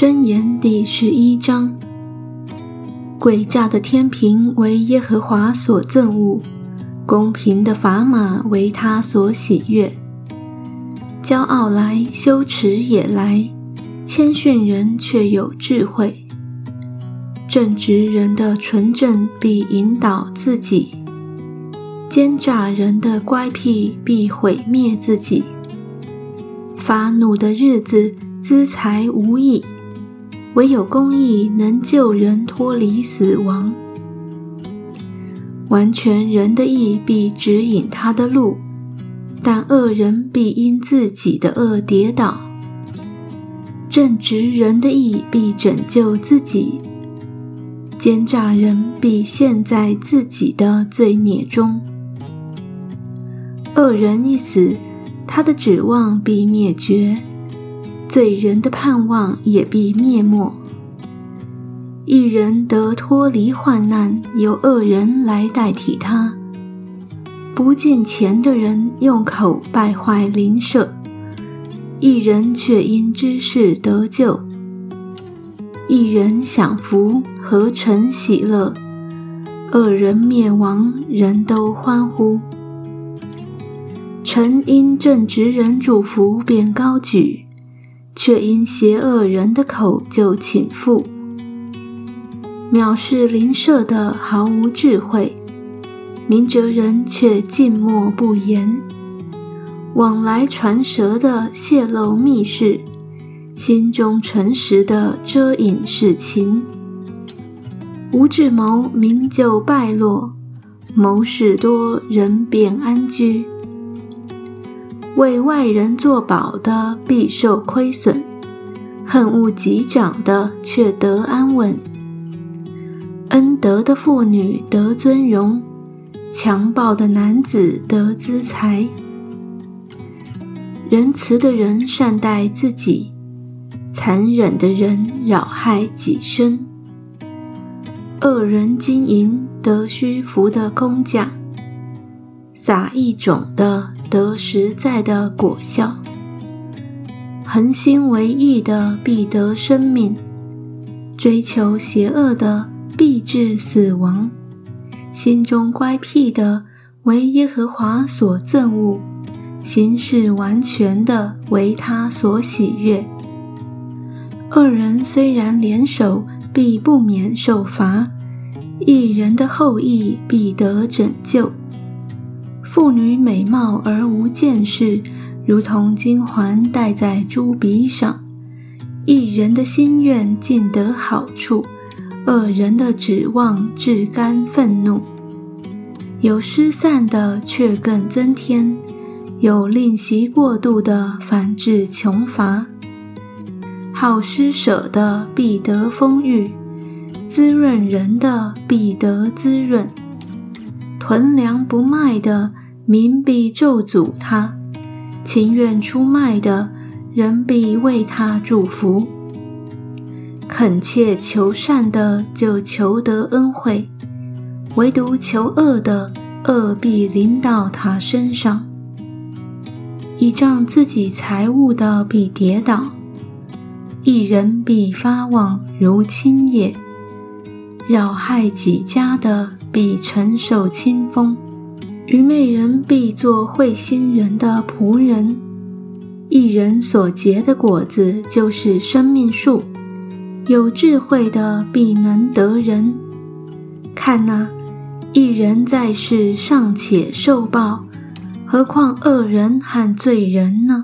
箴言第十一章：诡诈的天平为耶和华所憎恶，公平的砝码为他所喜悦。骄傲来，羞耻也来，谦逊人却有智慧。正直人的纯正必引导自己，奸诈人的乖僻必毁灭自己。发怒的日子，资财无益，唯有公义能救人脱离死亡。完全人的义必指引他的路，但恶人必因自己的恶跌倒。正直人的义必拯救自己。奸诈人必陷在自己的罪孽中。恶人一死，他的指望必灭绝；罪人的盼望也必灭没。一人得脱离患难，由恶人来代替他；不敬钱的人用口败坏邻舍，一人却因知识得救。一人享福，何成喜乐；恶人灭亡，人都欢呼。臣因正直人祝福，便高举；却因邪恶人的口就倾覆。藐视邻舍的毫无智慧，明哲人却静默不言。往来传舌的泄露密事。心中诚实的遮隐事情，无智谋名就败落，谋事多人便安居。为外人作保的必受亏损，恨恶己长的却得安稳。恩德的妇女得尊荣，强暴的男子得资财。仁慈的人善待自己。残忍的人扰害己身，恶人经营得虚浮的工匠，撒一种的得实在的果效。恒心为义的必得生命，追求邪恶的必致死亡。心中乖僻的为耶和华所憎恶，行事完全的为他所喜悦。二人虽然联手，必不免受罚；一人的后裔必得拯救。妇女美貌而无见识，如同金环戴在猪鼻上；一人的心愿尽得好处，恶人的指望至甘愤怒。有失散的，却更增添；有吝惜过度的，反致穷乏。好施舍的必得丰裕，滋润人的必得滋润。囤粮不卖的民必咒诅他，情愿出卖的人必为他祝福。恳切求善的就求得恩惠，唯独求恶的恶必临到他身上。倚仗自己财物的必跌倒。一人必发旺如青叶，扰害己家的必承受清风。愚昧人必做会心人的仆人。一人所结的果子就是生命树。有智慧的必能得人。看呐，一人在世尚且受报，何况恶人和罪人呢？